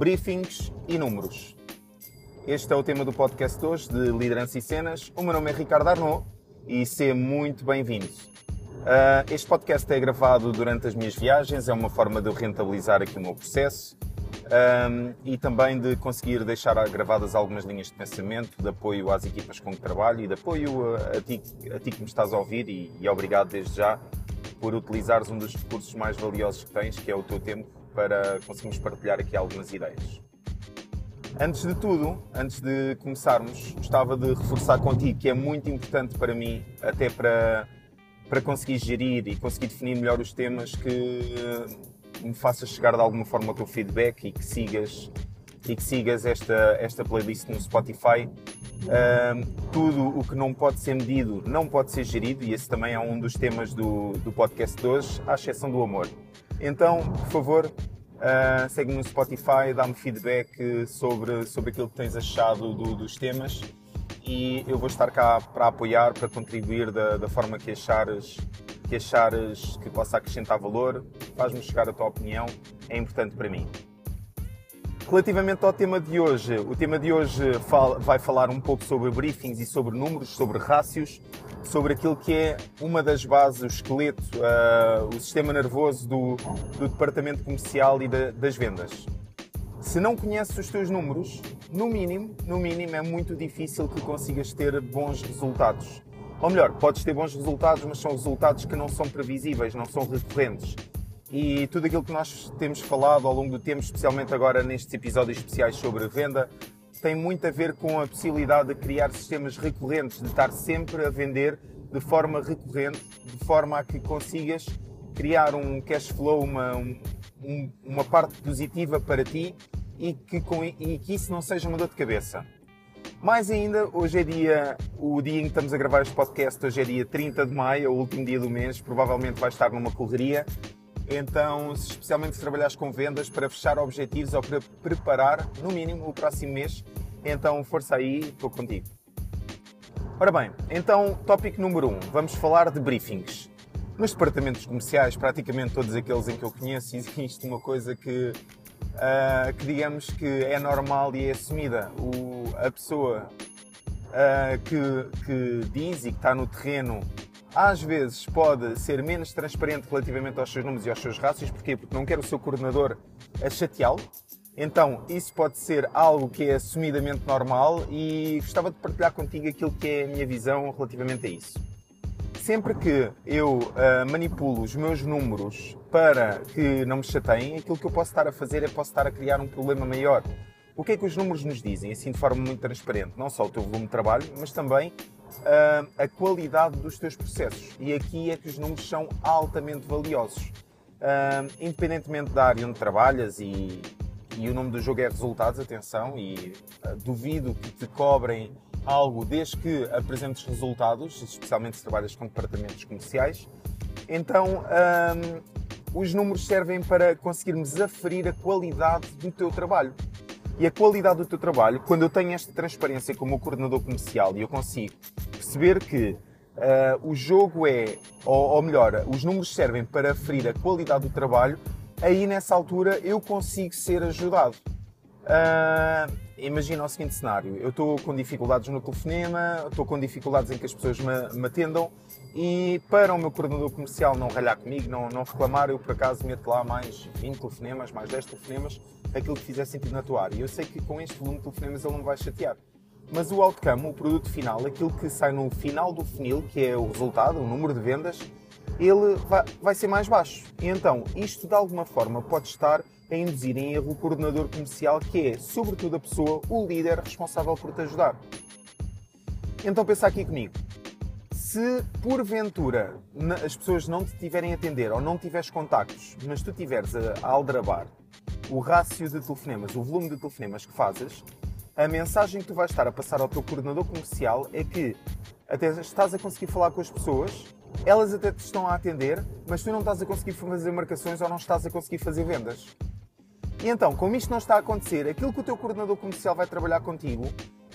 briefings e números. Este é o tema do podcast de hoje de Liderança e Cenas. O meu nome é Ricardo Arnaud e seja muito bem-vindo. Uh, este podcast é gravado durante as minhas viagens, é uma forma de eu rentabilizar aqui o meu processo um, e também de conseguir deixar gravadas algumas linhas de pensamento, de apoio às equipas com que trabalho e de apoio a, a, ti, a ti, que me estás a ouvir e, e obrigado desde já por utilizares um dos recursos mais valiosos que tens, que é o teu tempo, para conseguirmos partilhar aqui algumas ideias. Antes de tudo, antes de começarmos, gostava de reforçar contigo que é muito importante para mim, até para, para conseguir gerir e conseguir definir melhor os temas, que me faças chegar de alguma forma o teu feedback e que sigas e que sigas esta, esta playlist no Spotify. Uh, tudo o que não pode ser medido não pode ser gerido, e esse também é um dos temas do, do podcast de hoje, à exceção do amor. Então, por favor, uh, segue-me no Spotify, dá-me feedback sobre, sobre aquilo que tens achado do, dos temas e eu vou estar cá para apoiar, para contribuir da, da forma que achares que achares que possa acrescentar valor, faz-me chegar a tua opinião, é importante para mim. Relativamente ao tema de hoje, o tema de hoje vai falar um pouco sobre briefings e sobre números, sobre rácios, sobre aquilo que é uma das bases, o esqueleto, uh, o sistema nervoso do, do departamento comercial e de, das vendas. Se não conheces os teus números, no mínimo, no mínimo é muito difícil que consigas ter bons resultados. Ou melhor, podes ter bons resultados, mas são resultados que não são previsíveis, não são recorrentes. E tudo aquilo que nós temos falado ao longo do tempo, especialmente agora nestes episódios especiais sobre venda, tem muito a ver com a possibilidade de criar sistemas recorrentes, de estar sempre a vender de forma recorrente, de forma a que consigas criar um cash flow, uma, um, uma parte positiva para ti e que, com, e que isso não seja uma dor de cabeça. Mais ainda, hoje é dia, o dia em que estamos a gravar este podcast, hoje é dia 30 de maio, é o último dia do mês, provavelmente vai estar numa correria. Então, especialmente se trabalhares com vendas, para fechar objetivos ou para preparar, no mínimo, o próximo mês, então força aí, estou contigo. Ora bem, então, tópico número 1, um, vamos falar de briefings. Nos departamentos comerciais, praticamente todos aqueles em que eu conheço, existe uma coisa que uh, que digamos que é normal e é assumida. O, a pessoa uh, que, que diz e que está no terreno às vezes pode ser menos transparente relativamente aos seus números e aos seus rácios. Porquê? Porque não quer o seu coordenador a chateá-lo. Então, isso pode ser algo que é assumidamente normal e gostava de partilhar contigo aquilo que é a minha visão relativamente a isso sempre que eu uh, manipulo os meus números para que não me chateiem, aquilo que eu posso estar a fazer é posso estar a criar um problema maior. O que é que os números nos dizem, assim de forma muito transparente? Não só o teu volume de trabalho, mas também a qualidade dos teus processos. E aqui é que os números são altamente valiosos. Uh, independentemente da área onde trabalhas e, e o nome do jogo é resultados, atenção, e duvido que te cobrem algo desde que apresentes resultados, especialmente se trabalhas com departamentos comerciais. Então, hum, os números servem para conseguirmos aferir a qualidade do teu trabalho. E a qualidade do teu trabalho, quando eu tenho esta transparência como coordenador comercial e eu consigo perceber que uh, o jogo é, ou, ou melhor, os números servem para aferir a qualidade do trabalho, aí nessa altura eu consigo ser ajudado. Uh, imagina o seguinte cenário: eu estou com dificuldades no telefonema, estou com dificuldades em que as pessoas me, me, atendam e para o meu coordenador comercial não ralhar comigo, não, não reclamar, eu por acaso meto lá mais 20 telefonemas, mais 10 telefonemas, aquilo que fizer sentido na tua área. Eu sei que com este volume de telefonemas ele não vai chatear. Mas o outcome, o produto final, aquilo que sai no final do funil, que é o resultado, o número de vendas, ele vai, vai ser mais baixo. E então, isto de alguma forma pode estar a induzir em erro o coordenador comercial, que é, sobretudo, a pessoa, o líder responsável por te ajudar. Então pensa aqui comigo. Se porventura as pessoas não te tiverem a atender ou não tiveres contactos, mas tu tiveres a aldrabar o rácio de telefonemas, o volume de telefonemas que fazes, a mensagem que tu vais estar a passar ao teu coordenador comercial é que até estás a conseguir falar com as pessoas, elas até te estão a atender, mas tu não estás a conseguir fazer marcações ou não estás a conseguir fazer vendas. E então, como isto não está a acontecer, aquilo que o teu coordenador comercial vai trabalhar contigo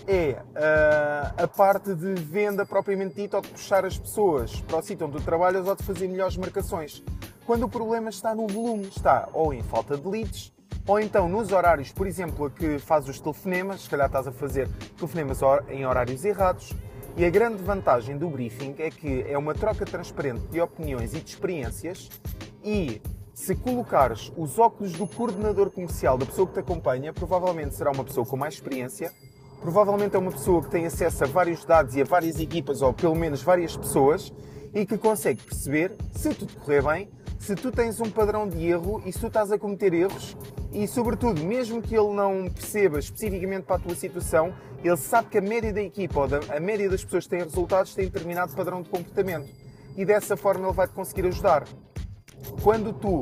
é uh, a parte de venda propriamente dita ou de puxar as pessoas para o sítio onde tu trabalhas ou de fazer melhores marcações. Quando o problema está no volume, está ou em falta de leads, ou então nos horários, por exemplo, a que fazes os telefonemas, se calhar estás a fazer telefonemas em horários errados. E a grande vantagem do briefing é que é uma troca transparente de opiniões e de experiências e se colocares os óculos do coordenador comercial da pessoa que te acompanha, provavelmente será uma pessoa com mais experiência, provavelmente é uma pessoa que tem acesso a vários dados e a várias equipas, ou pelo menos várias pessoas, e que consegue perceber, se tudo correr bem, se tu tens um padrão de erro e se tu estás a cometer erros e, sobretudo, mesmo que ele não perceba especificamente para a tua situação, ele sabe que a média da equipa ou da, a média das pessoas que têm resultados tem determinado padrão de comportamento e dessa forma ele vai-te conseguir ajudar. Quando tu,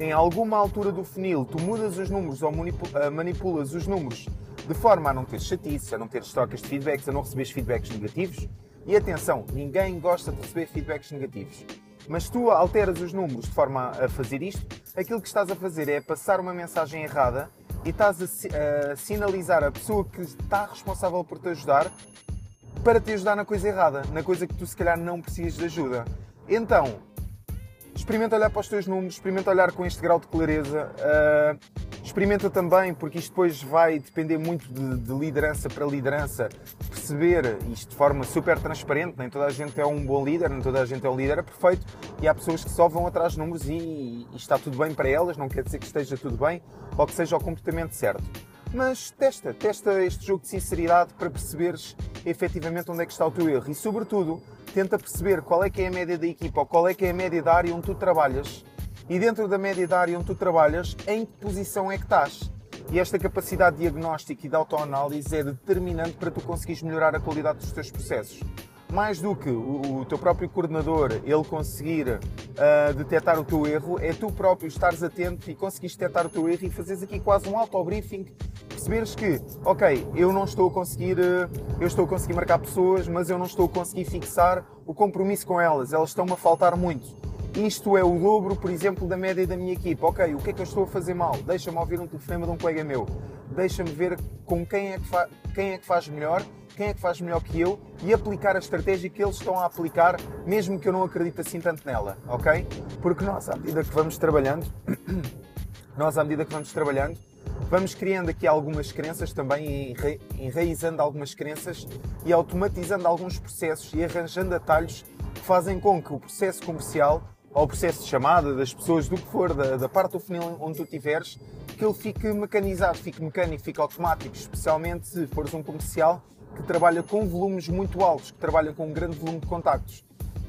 em alguma altura do funil, tu mudas os números ou eh, manipulas os números de forma a não ter chatice, a não ter trocas de feedbacks, a não receber feedbacks negativos, e atenção, ninguém gosta de receber feedbacks negativos. Mas tu alteras os números de forma a fazer isto, aquilo que estás a fazer é passar uma mensagem errada e estás a, a sinalizar a pessoa que está responsável por te ajudar para te ajudar na coisa errada, na coisa que tu se calhar não precisas de ajuda. Então, experimenta olhar para os teus números, experimenta olhar com este grau de clareza. Uh, Experimenta também, porque isto depois vai depender muito de, de, liderança para liderança, perceber isto de forma super transparente. Nem toda a gente é um bom líder, nem toda a gente é um líder perfeito e há pessoas que só vão atrás de números e, e está tudo bem para elas, não quer dizer que esteja tudo bem ou que seja o comportamento certo. Mas testa, testa este jogo de sinceridade para perceberes efetivamente onde é que está o teu erro e, sobretudo, tenta perceber qual é que é a média da equipa ou qual é que é a média da área onde tu trabalhas e dentro da média da área onde tu trabalhas, em que posição é que estás. E esta capacidade de diagnóstico e de autoanálise é determinante para tu conseguires melhorar a qualidade dos teus processos. Mais do que o, o teu próprio coordenador, ele conseguir uh, detectar o teu erro, é tu próprio estares atento e conseguires detectar o teu erro e fazeres aqui quase um auto-briefing, perceberes que, ok, eu não estou a conseguir, uh, eu estou a conseguir marcar pessoas, mas eu não estou a conseguir fixar o compromisso com elas, elas estão-me a faltar muito isto é o dobro, por exemplo, da média da minha equipa. Ok, o que é que eu estou a fazer mal? Deixa-me ouvir um telefonema de um colega meu. Deixa-me ver com quem é, que quem é que faz melhor, quem é que faz melhor que eu e aplicar a estratégia que eles estão a aplicar, mesmo que eu não acredite assim tanto nela, ok? Porque nós, à medida que vamos trabalhando, nós, à medida que vamos trabalhando, vamos criando aqui algumas crenças também, enraizando algumas crenças e automatizando alguns processos e arranjando atalhos que fazem com que o processo comercial ao processo de chamada das pessoas, do que for, da, da parte do funil onde tu estiveres, que ele fique mecanizado, fique mecânico, fique automático, especialmente se fores um comercial que trabalha com volumes muito altos, que trabalha com um grande volume de contactos.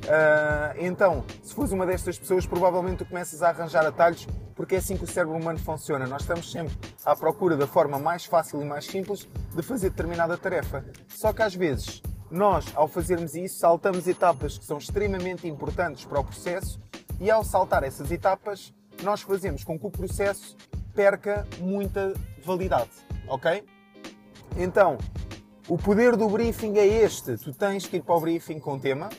Uh, então, se fores uma destas pessoas, provavelmente tu começas a arranjar atalhos, porque é assim que o cérebro humano funciona. Nós estamos sempre à procura da forma mais fácil e mais simples de fazer determinada tarefa. Só que às vezes, nós, ao fazermos isso, saltamos etapas que são extremamente importantes para o processo e ao saltar essas etapas, nós fazemos com que o processo perca muita validade, ok? Então, o poder do briefing é este. Tu tens que ir para o briefing com tema,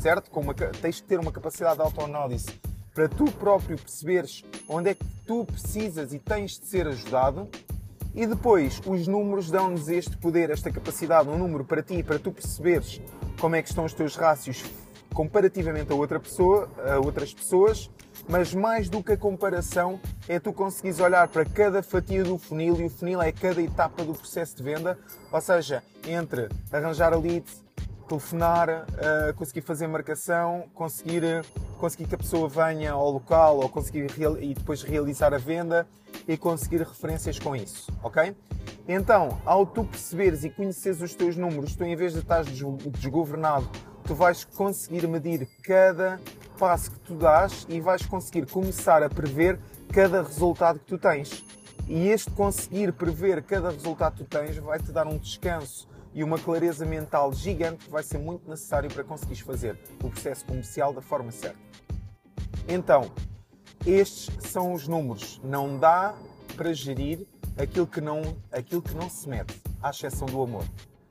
certo? Com uma, tens que ter uma capacidade de autoanálise para tu próprio perceberes onde é que tu precisas e tens de ser ajudado. E depois, os números dão-nos este poder, esta capacidade, um número para ti, para tu perceberes como é que estão os teus rácios comparativamente a outra pessoa, a outras pessoas, mas mais do que a comparação é tu conseguires olhar para cada fatia do funil e o funil é cada etapa do processo de venda, ou seja, entre arranjar a lead, telefonar, uh, conseguir fazer marcação, conseguir, conseguir que a pessoa venha ao local ou conseguir e depois realizar a venda e conseguir referências com isso, ok? Então, ao tu perceberes e conheceres os teus números, tu em vez de estar desgovernado tu vais conseguir medir cada passo que tu dás e vais conseguir começar a prever cada resultado que tu tens. E este conseguir prever cada resultado que tu tens vai te dar um descanso e uma clareza mental gigante que vai ser muito necessário para conseguires fazer o processo comercial da forma certa. Então, estes são os números. Não dá para gerir aquilo que não, aquilo que não se mete, à exceção do amor.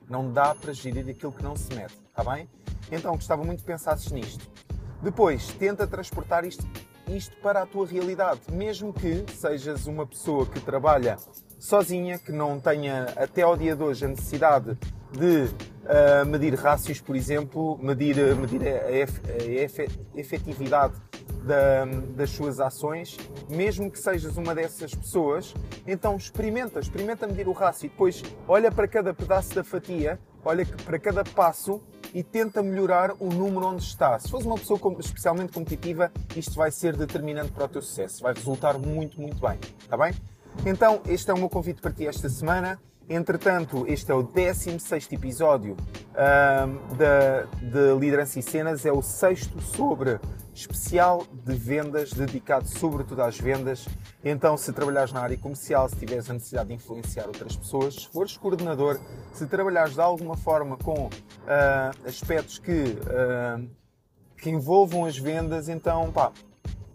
Não dá para gerir aquilo que não se mete, está bem? Então gostava muito que pensasses nisto. Depois, tenta transportar isto, isto para a tua realidade, mesmo que sejas uma pessoa que trabalha sozinha, que não tenha até ao dia de hoje a necessidade de uh, medir rácios, por exemplo, medir, medir a, ef, a efetividade da, das suas ações, mesmo que sejas uma dessas pessoas, então experimenta, experimenta medir o rácio e depois olha para cada pedaço da fatia, olha para cada passo e tenta melhorar o número onde está. Se fores uma pessoa especialmente competitiva, isto vai ser determinante para o teu sucesso, vai resultar muito, muito bem, está bem? Então, este é o meu convite para ti esta semana. Entretanto, este é o 16 episódio um, de Liderança e Cenas, é o sexto sobre especial de vendas, dedicado sobretudo às vendas. Então, se trabalhares na área comercial, se tiveres a necessidade de influenciar outras pessoas, se fores coordenador, se trabalhares de alguma forma com uh, aspectos que, uh, que envolvam as vendas, então, pá,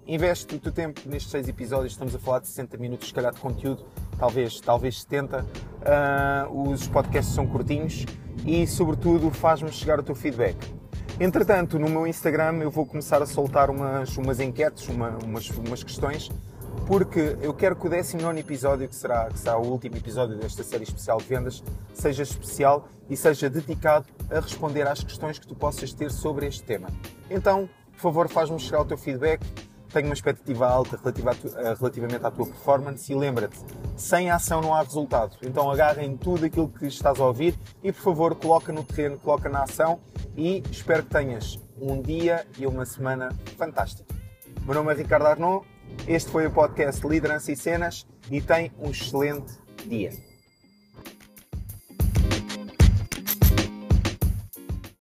investe o teu tempo nestes seis episódios, estamos a falar de 60 minutos, se calhar, de conteúdo, talvez, talvez 70. Uh, ah, os podcasts são curtinhos e, sobretudo, faz-me chegar o teu feedback. Entretanto, no meu Instagram eu vou começar a soltar umas, umas enquetes, uma, umas, umas questões, porque eu quero que o 19 episódio, que será, que será o último episódio desta série especial de vendas, seja especial e seja dedicado a responder às questões que tu possas ter sobre este tema. Então, por favor, faz-me chegar o teu feedback, tenho uma expectativa alta uh, relativamente à tua performance e lembra-te, sem ação não há resultado. Então agarra em tudo aquilo que estás a ouvir e por favor coloca no terreno, coloca na ação e espero que tenhas um dia e uma semana fantástica. Meu nome é Ricardo Arnaud, este foi o podcast Liderança e Cenas e tem um excelente dia.